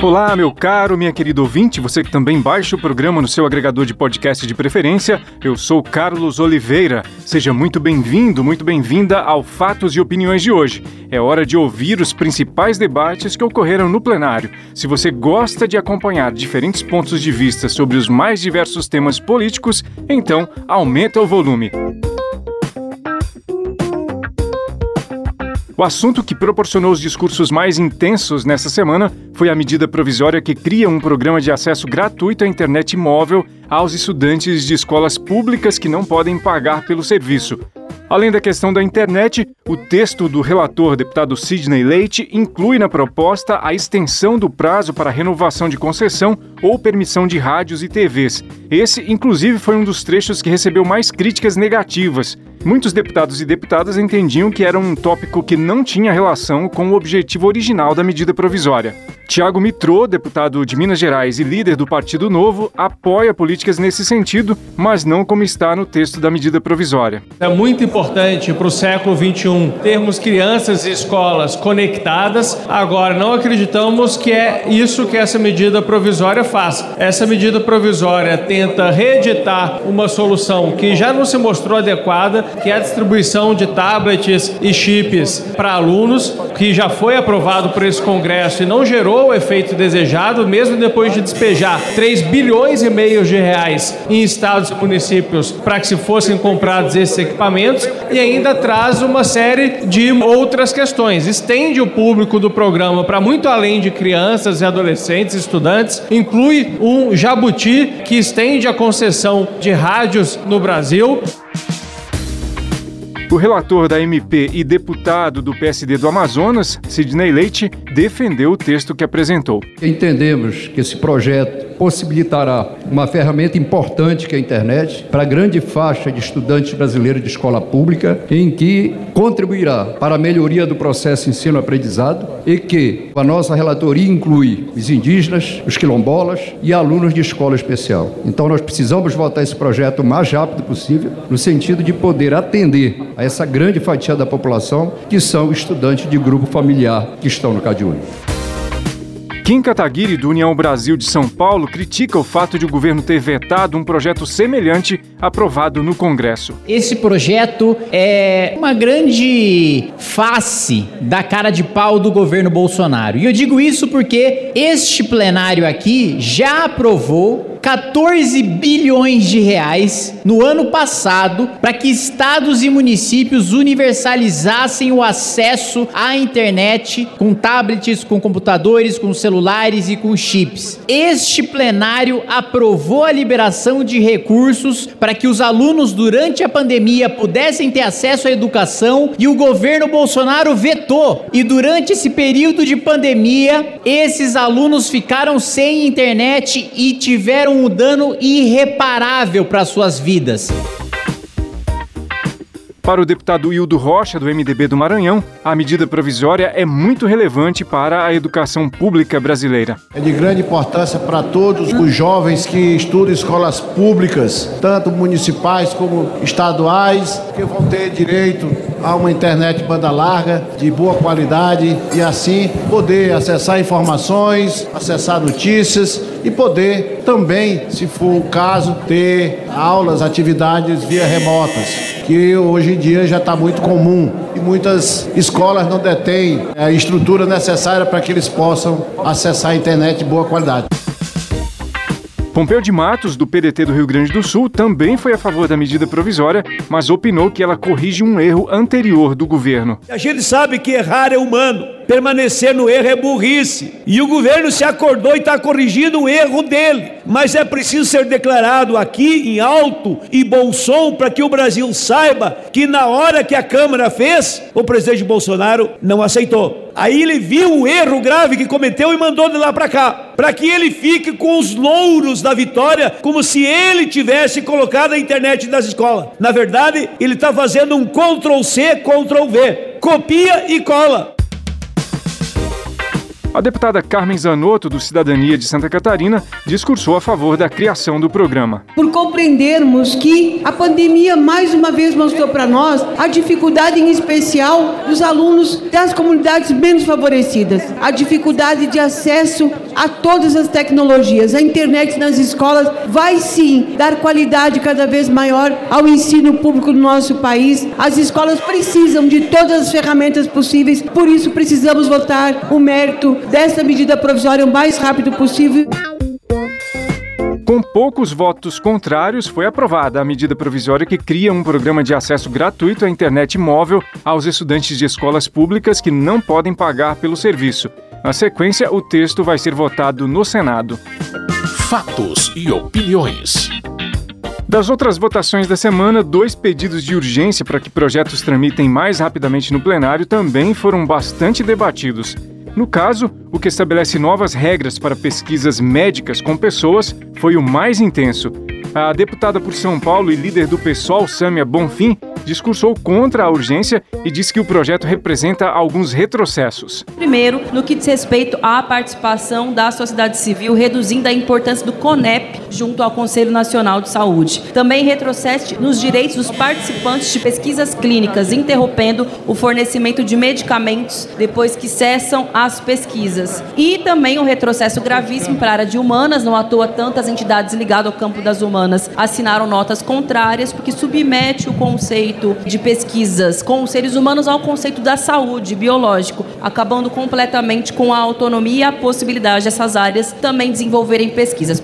Olá, meu caro, minha querida ouvinte, você que também baixa o programa no seu agregador de podcast de preferência, eu sou Carlos Oliveira. Seja muito bem-vindo, muito bem-vinda ao Fatos e Opiniões de hoje. É hora de ouvir os principais debates que ocorreram no plenário. Se você gosta de acompanhar diferentes pontos de vista sobre os mais diversos temas políticos, então aumenta o volume. O assunto que proporcionou os discursos mais intensos nessa semana foi a medida provisória que cria um programa de acesso gratuito à internet móvel aos estudantes de escolas públicas que não podem pagar pelo serviço. Além da questão da internet, o texto do relator deputado Sidney Leite inclui na proposta a extensão do prazo para renovação de concessão ou permissão de rádios e TVs. Esse, inclusive, foi um dos trechos que recebeu mais críticas negativas. Muitos deputados e deputadas entendiam que era um tópico que não tinha relação com o objetivo original da medida provisória. Tiago Mitrô, deputado de Minas Gerais e líder do Partido Novo, apoia políticas nesse sentido, mas não como está no texto da medida provisória. É muito importante para o século XXI termos crianças e escolas conectadas. Agora, não acreditamos que é isso que essa medida provisória faz. Essa medida provisória tenta reeditar uma solução que já não se mostrou adequada, que é a distribuição de tablets e chips para alunos, que já foi aprovado por esse Congresso e não gerou o efeito desejado, mesmo depois de despejar 3 bilhões e meio de reais em estados e municípios para que se fossem comprados esses equipamentos, e ainda traz uma série de outras questões. Estende o público do programa para muito além de crianças e adolescentes, estudantes, inclui um jabuti que estende a concessão de rádios no Brasil. O relator da MP e deputado do PSD do Amazonas, Sidney Leite, defendeu o texto que apresentou. Entendemos que esse projeto possibilitará uma ferramenta importante que é a internet para a grande faixa de estudantes brasileiros de escola pública, em que contribuirá para a melhoria do processo ensino-aprendizado e que a nossa relatoria inclui os indígenas, os quilombolas e alunos de escola especial. Então nós precisamos votar esse projeto o mais rápido possível, no sentido de poder atender a essa grande fatia da população que são estudantes de grupo familiar que estão no CadÚnico. Kim Kataguiri, do União Brasil de São Paulo, critica o fato de o governo ter vetado um projeto semelhante aprovado no Congresso. Esse projeto é uma grande face da cara de pau do governo Bolsonaro. E eu digo isso porque este plenário aqui já aprovou 14 bilhões de reais no ano passado para que estados e municípios universalizassem o acesso à internet com tablets, com computadores, com celulares e com chips. Este plenário aprovou a liberação de recursos para que os alunos durante a pandemia pudessem ter acesso à educação e o governo Bolsonaro vetou. E durante esse período de pandemia, esses alunos ficaram sem internet e tiveram um dano irreparável para suas vidas. Para o deputado Hildo Rocha, do MDB do Maranhão, a medida provisória é muito relevante para a educação pública brasileira. É de grande importância para todos os jovens que estudam escolas públicas, tanto municipais como estaduais, que vão ter direito a uma internet banda larga, de boa qualidade e assim poder acessar informações, acessar notícias e poder também, se for o caso, ter aulas, atividades via remotas, que hoje em dia já está muito comum e muitas escolas não detêm a estrutura necessária para que eles possam acessar a internet de boa qualidade. Pompeu de Matos, do PDT do Rio Grande do Sul, também foi a favor da medida provisória, mas opinou que ela corrige um erro anterior do governo. A gente sabe que errar é humano, permanecer no erro é burrice. E o governo se acordou e está corrigindo o erro dele. Mas é preciso ser declarado aqui em alto e bom som para que o Brasil saiba que na hora que a Câmara fez, o presidente Bolsonaro não aceitou. Aí ele viu o erro grave que cometeu e mandou de lá para cá, para que ele fique com os louros da vitória, como se ele tivesse colocado a internet nas escolas. Na verdade, ele está fazendo um Ctrl C, Ctrl V, copia e cola. A deputada Carmen Zanotto, do Cidadania de Santa Catarina, discursou a favor da criação do programa. Por compreendermos que a pandemia mais uma vez mostrou para nós a dificuldade, em especial, dos alunos das comunidades menos favorecidas, a dificuldade de acesso a todas as tecnologias. A internet nas escolas vai sim dar qualidade cada vez maior ao ensino público do nosso país. As escolas precisam de todas as ferramentas possíveis, por isso precisamos votar o mérito dessa medida provisória o mais rápido possível. Com poucos votos contrários, foi aprovada a medida provisória que cria um programa de acesso gratuito à internet móvel aos estudantes de escolas públicas que não podem pagar pelo serviço. Na sequência, o texto vai ser votado no Senado. Fatos e opiniões. Das outras votações da semana, dois pedidos de urgência para que projetos tramitem mais rapidamente no plenário também foram bastante debatidos. No caso, o que estabelece novas regras para pesquisas médicas com pessoas foi o mais intenso. A deputada por São Paulo e líder do PSOL, Sâmia Bonfim, discursou contra a urgência e disse que o projeto representa alguns retrocessos. Primeiro, no que diz respeito à participação da sociedade civil, reduzindo a importância do CONEP junto ao Conselho Nacional de Saúde. Também retrocede nos direitos dos participantes de pesquisas clínicas, interrompendo o fornecimento de medicamentos depois que cessam as pesquisas. E também um retrocesso gravíssimo para a área de humanas, não à toa tantas entidades ligadas ao campo das humanas assinaram notas contrárias, porque submete o conceito conceito de pesquisas com os seres humanos ao conceito da saúde biológico, acabando completamente com a autonomia e a possibilidade dessas áreas também desenvolverem pesquisas.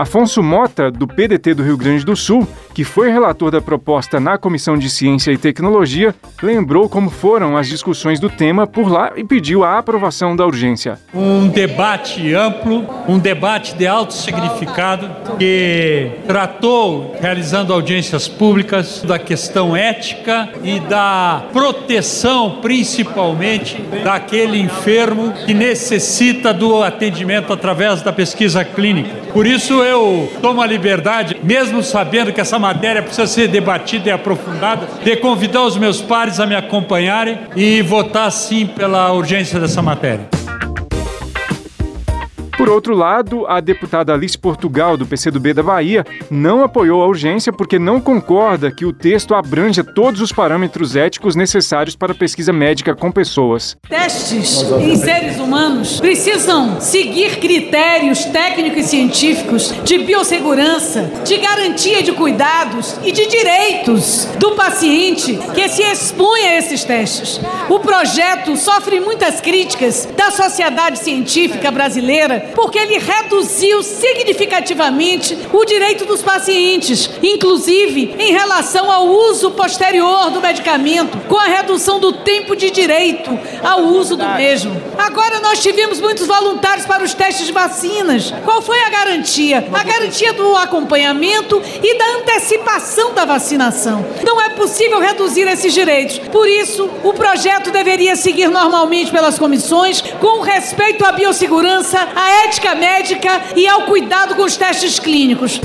Afonso Mota, do PDT do Rio Grande do Sul, que foi relator da proposta na Comissão de Ciência e Tecnologia, lembrou como foram as discussões do tema por lá e pediu a aprovação da urgência. Um debate amplo, um debate de alto significado que tratou, realizando audiências públicas, da questão ética e da proteção, principalmente, daquele enfermo que necessita do atendimento através da pesquisa clínica. Por isso eu tomo a liberdade, mesmo sabendo que essa matéria precisa ser debatida e aprofundada, de convidar os meus pares a me acompanharem e votar sim pela urgência dessa matéria. Por outro lado, a deputada Alice Portugal, do PCdoB da Bahia, não apoiou a urgência porque não concorda que o texto abranja todos os parâmetros éticos necessários para pesquisa médica com pessoas. Testes em seres humanos precisam seguir critérios técnicos e científicos de biossegurança, de garantia de cuidados e de direitos do paciente que se expõe a esses testes. O projeto sofre muitas críticas da sociedade científica brasileira porque ele reduziu significativamente o direito dos pacientes, inclusive em relação ao uso posterior do medicamento, com a redução do tempo de direito ao uso do mesmo. Agora nós tivemos muitos voluntários para os testes de vacinas. Qual foi a garantia? A garantia do acompanhamento e da antecipação da vacinação. Não é possível reduzir esses direitos. Por isso, o projeto deveria seguir normalmente pelas comissões, com respeito à biossegurança, à ética médica e ao cuidado com os testes clínicos.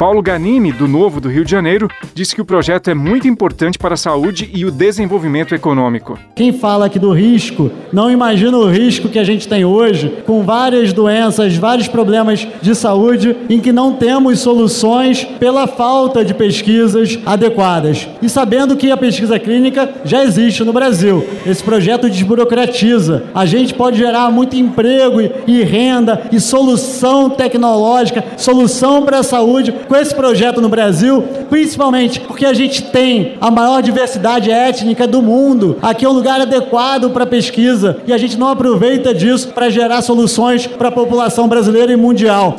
Paulo Ganimi, do Novo do Rio de Janeiro, disse que o projeto é muito importante para a saúde e o desenvolvimento econômico. Quem fala aqui do risco, não imagina o risco que a gente tem hoje, com várias doenças, vários problemas de saúde, em que não temos soluções pela falta de pesquisas adequadas. E sabendo que a pesquisa clínica já existe no Brasil, esse projeto desburocratiza. A gente pode gerar muito emprego e renda e solução tecnológica, solução para a saúde com esse projeto no Brasil, principalmente porque a gente tem a maior diversidade étnica do mundo. Aqui é um lugar adequado para pesquisa e a gente não aproveita disso para gerar soluções para a população brasileira e mundial.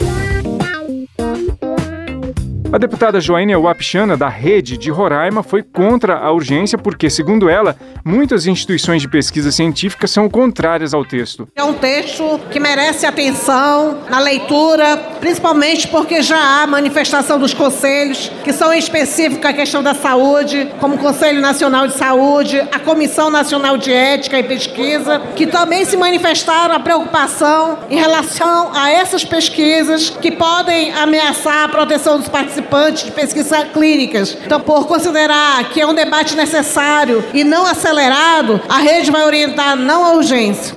A deputada Joênia Wapichana, da Rede de Roraima, foi contra a urgência porque, segundo ela, muitas instituições de pesquisa científica são contrárias ao texto. É um texto que merece atenção na leitura, principalmente porque já há manifestação dos conselhos que são específicos à questão da saúde, como o Conselho Nacional de Saúde, a Comissão Nacional de Ética e Pesquisa, que também se manifestaram a preocupação em relação a essas pesquisas que podem ameaçar a proteção dos participantes participantes de pesquisas clínicas. Então, por considerar que é um debate necessário e não acelerado, a rede vai orientar não à urgência.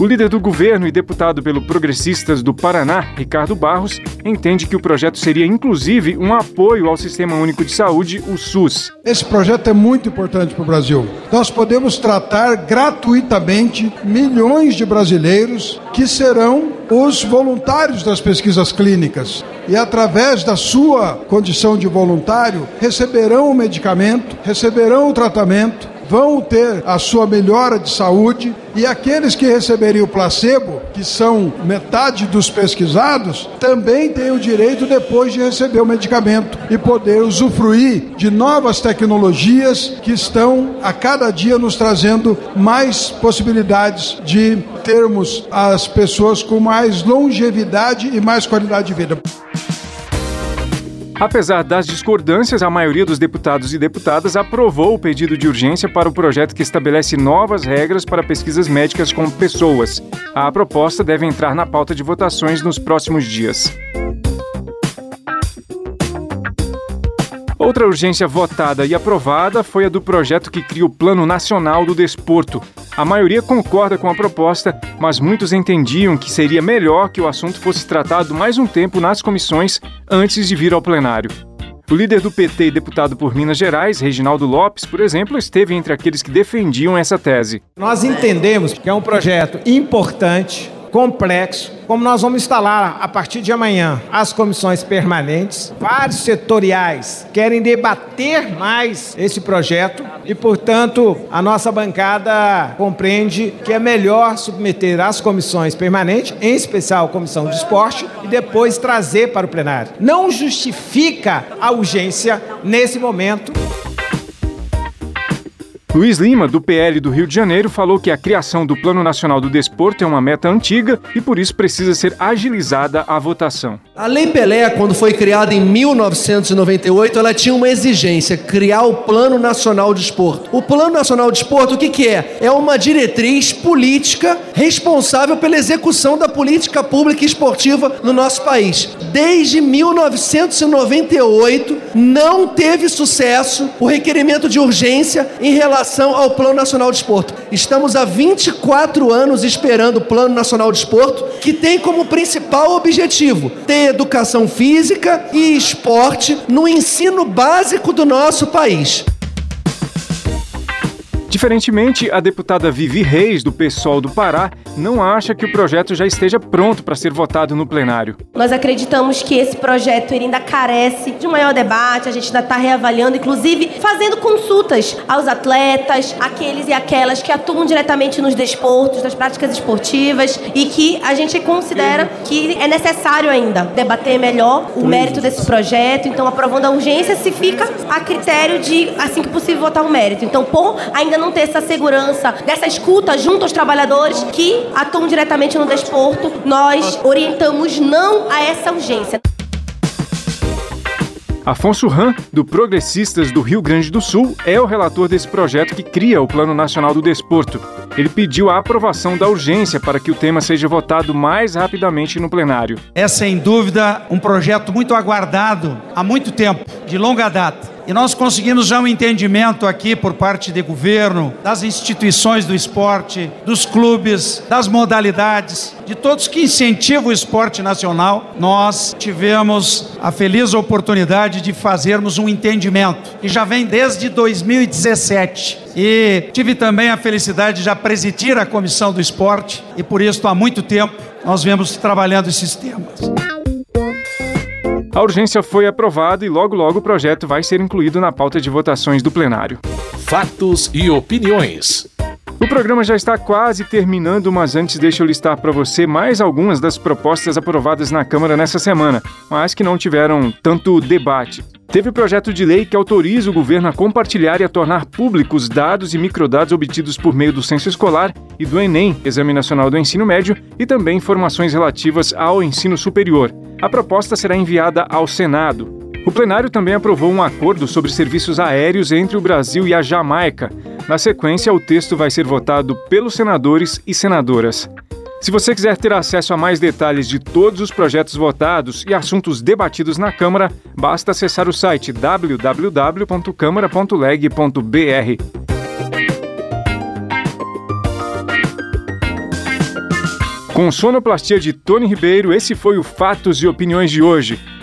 O líder do governo e deputado pelo Progressistas do Paraná, Ricardo Barros, entende que o projeto seria inclusive um apoio ao Sistema Único de Saúde, o SUS. Esse projeto é muito importante para o Brasil. Nós podemos tratar gratuitamente milhões de brasileiros que serão os voluntários das pesquisas clínicas e, através da sua condição de voluntário, receberão o medicamento, receberão o tratamento vão ter a sua melhora de saúde e aqueles que receberem o placebo, que são metade dos pesquisados, também têm o direito depois de receber o medicamento e poder usufruir de novas tecnologias que estão a cada dia nos trazendo mais possibilidades de termos as pessoas com mais longevidade e mais qualidade de vida. Apesar das discordâncias, a maioria dos deputados e deputadas aprovou o pedido de urgência para o projeto que estabelece novas regras para pesquisas médicas com pessoas. A proposta deve entrar na pauta de votações nos próximos dias. Outra urgência votada e aprovada foi a do projeto que cria o Plano Nacional do Desporto. A maioria concorda com a proposta, mas muitos entendiam que seria melhor que o assunto fosse tratado mais um tempo nas comissões antes de vir ao plenário. O líder do PT e deputado por Minas Gerais, Reginaldo Lopes, por exemplo, esteve entre aqueles que defendiam essa tese. Nós entendemos que é um projeto importante, complexo, como nós vamos instalar a partir de amanhã as comissões permanentes, vários setoriais querem debater mais esse projeto e, portanto, a nossa bancada compreende que é melhor submeter às comissões permanentes, em especial a comissão de esporte, e depois trazer para o plenário. Não justifica a urgência nesse momento. Luiz Lima, do PL do Rio de Janeiro, falou que a criação do Plano Nacional do Desporto é uma meta antiga e por isso precisa ser agilizada a votação. A Lei Pelé, quando foi criada em 1998, ela tinha uma exigência, criar o Plano Nacional de Desporto. O Plano Nacional de Desporto, o que, que é? É uma diretriz política responsável pela execução da política pública esportiva no nosso país. Desde 1998, não teve sucesso o requerimento de urgência em relação ao Plano Nacional de Esporto. Estamos há 24 anos esperando o Plano Nacional de Esporto, que tem como principal objetivo ter educação física e esporte no ensino básico do nosso país. Diferentemente, a deputada Vivi Reis, do PSOL do Pará, não acha que o projeto já esteja pronto para ser votado no plenário. Nós acreditamos que esse projeto ainda carece de um maior debate, a gente ainda está reavaliando, inclusive fazendo consultas aos atletas, aqueles e aquelas que atuam diretamente nos desportos, nas práticas esportivas, e que a gente considera que é necessário ainda debater melhor o mérito desse projeto. Então, aprovando a urgência, se fica a critério de, assim que possível, votar o mérito. Então, por ainda não ter essa segurança, dessa escuta junto aos trabalhadores que atuam diretamente no desporto, nós orientamos não a essa urgência. Afonso Ram, do Progressistas do Rio Grande do Sul, é o relator desse projeto que cria o Plano Nacional do Desporto. Ele pediu a aprovação da urgência para que o tema seja votado mais rapidamente no plenário. É sem dúvida um projeto muito aguardado há muito tempo, de longa data. E nós conseguimos já um entendimento aqui por parte do governo, das instituições do esporte, dos clubes, das modalidades, de todos que incentivam o esporte nacional. Nós tivemos a feliz oportunidade de fazermos um entendimento, que já vem desde 2017. E tive também a felicidade de já presidir a comissão do esporte, e por isso há muito tempo nós vemos trabalhando esses temas. A urgência foi aprovada e logo logo o projeto vai ser incluído na pauta de votações do plenário. Fatos e opiniões. O programa já está quase terminando, mas antes deixa eu listar para você mais algumas das propostas aprovadas na Câmara nessa semana, mas que não tiveram tanto debate. Teve o projeto de lei que autoriza o governo a compartilhar e a tornar públicos dados e microdados obtidos por meio do censo escolar e do Enem, Exame Nacional do Ensino Médio, e também informações relativas ao ensino superior. A proposta será enviada ao Senado. O plenário também aprovou um acordo sobre serviços aéreos entre o Brasil e a Jamaica. Na sequência, o texto vai ser votado pelos senadores e senadoras. Se você quiser ter acesso a mais detalhes de todos os projetos votados e assuntos debatidos na Câmara, basta acessar o site www.câmara.leg.br. Com sonoplastia de Tony Ribeiro, esse foi o Fatos e Opiniões de hoje.